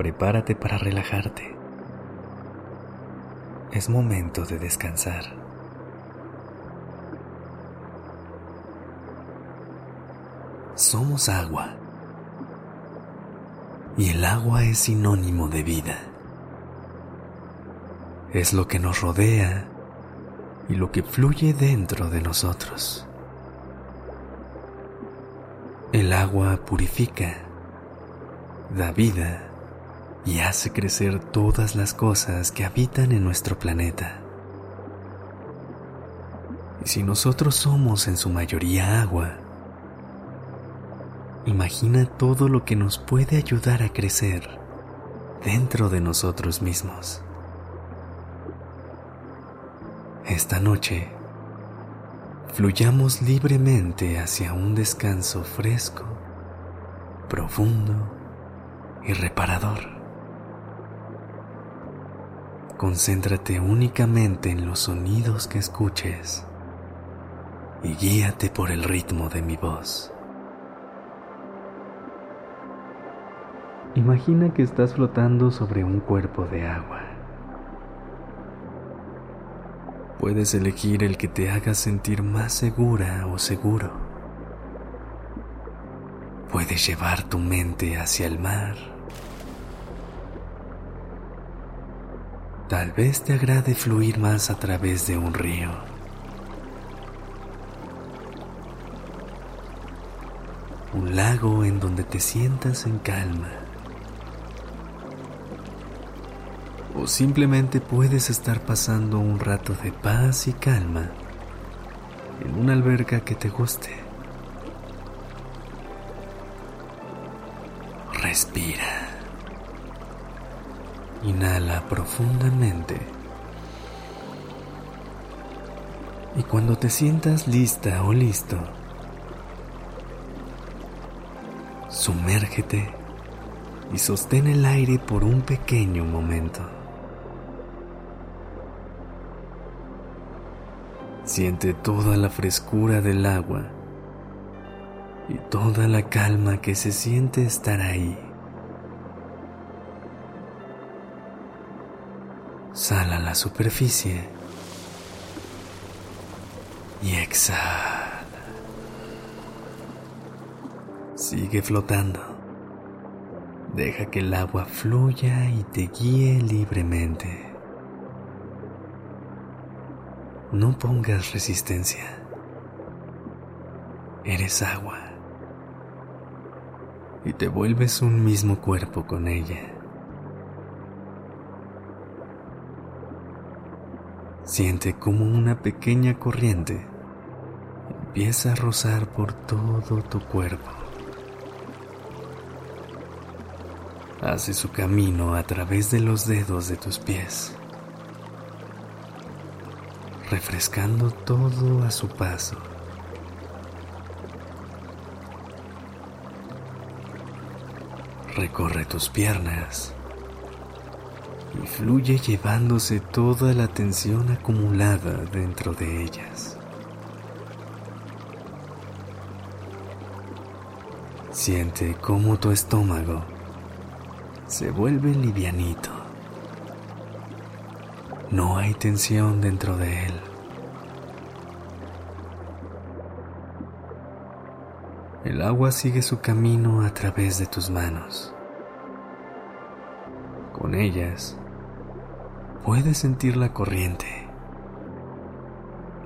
Prepárate para relajarte. Es momento de descansar. Somos agua. Y el agua es sinónimo de vida. Es lo que nos rodea y lo que fluye dentro de nosotros. El agua purifica, da vida y hace crecer todas las cosas que habitan en nuestro planeta. Y si nosotros somos en su mayoría agua, imagina todo lo que nos puede ayudar a crecer dentro de nosotros mismos. Esta noche, fluyamos libremente hacia un descanso fresco, profundo y reparador. Concéntrate únicamente en los sonidos que escuches y guíate por el ritmo de mi voz. Imagina que estás flotando sobre un cuerpo de agua. Puedes elegir el que te haga sentir más segura o seguro. Puedes llevar tu mente hacia el mar. Tal vez te agrade fluir más a través de un río. Un lago en donde te sientas en calma. o simplemente puedes estar pasando un rato de paz y calma en una alberca que te guste. Respira. Inhala profundamente. Y cuando te sientas lista o listo, sumérgete y sostén el aire por un pequeño momento. Siente toda la frescura del agua y toda la calma que se siente estar ahí. Sal a la superficie y exhala. Sigue flotando. Deja que el agua fluya y te guíe libremente. No pongas resistencia. Eres agua. Y te vuelves un mismo cuerpo con ella. Siente como una pequeña corriente empieza a rozar por todo tu cuerpo. Hace su camino a través de los dedos de tus pies refrescando todo a su paso. Recorre tus piernas fluye llevándose toda la tensión acumulada dentro de ellas. Siente cómo tu estómago se vuelve livianito. No hay tensión dentro de él. El agua sigue su camino a través de tus manos. Con ellas puedes sentir la corriente,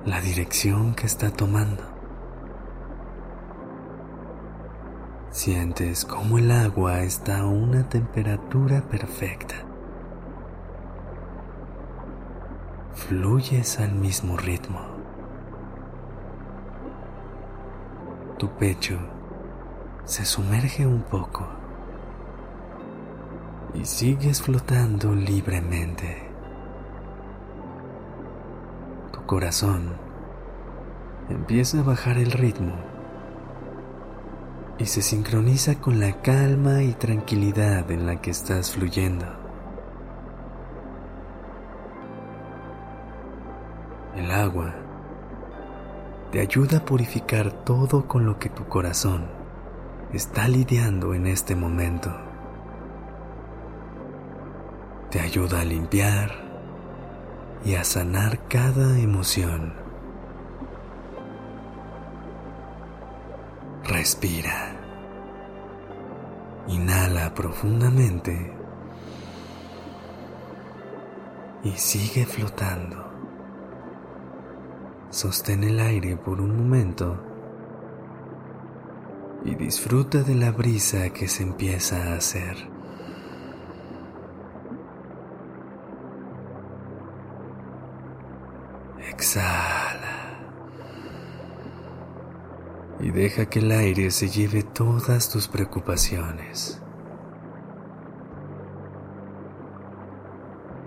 la dirección que está tomando. Sientes cómo el agua está a una temperatura perfecta. fluyes al mismo ritmo. Tu pecho se sumerge un poco y sigues flotando libremente. Corazón empieza a bajar el ritmo y se sincroniza con la calma y tranquilidad en la que estás fluyendo. El agua te ayuda a purificar todo con lo que tu corazón está lidiando en este momento. Te ayuda a limpiar y a sanar cada emoción. Respira. Inhala profundamente y sigue flotando. Sostén el aire por un momento y disfruta de la brisa que se empieza a hacer. Exhala y deja que el aire se lleve todas tus preocupaciones.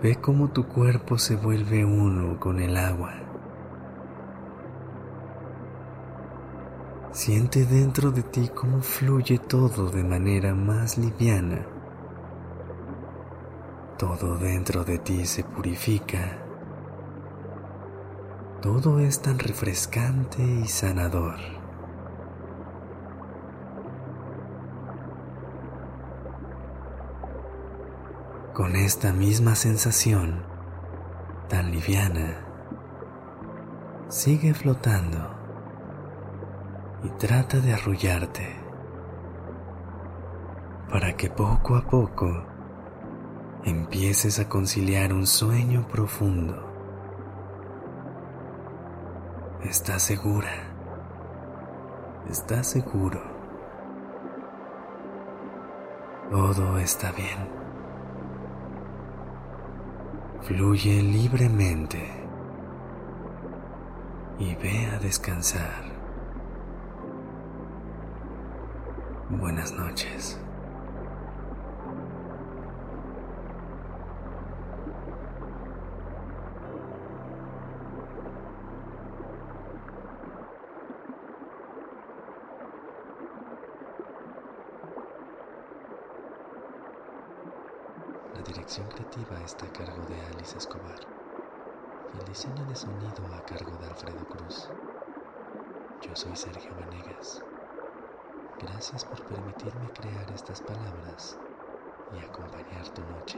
Ve cómo tu cuerpo se vuelve uno con el agua. Siente dentro de ti cómo fluye todo de manera más liviana. Todo dentro de ti se purifica. Todo es tan refrescante y sanador. Con esta misma sensación tan liviana, sigue flotando y trata de arrullarte para que poco a poco empieces a conciliar un sueño profundo. Estás segura, estás seguro. Todo está bien. Fluye libremente y ve a descansar. Buenas noches. Dirección creativa está a cargo de Alice Escobar y el diseño de sonido a cargo de Alfredo Cruz. Yo soy Sergio Vanegas. Gracias por permitirme crear estas palabras y acompañar tu noche.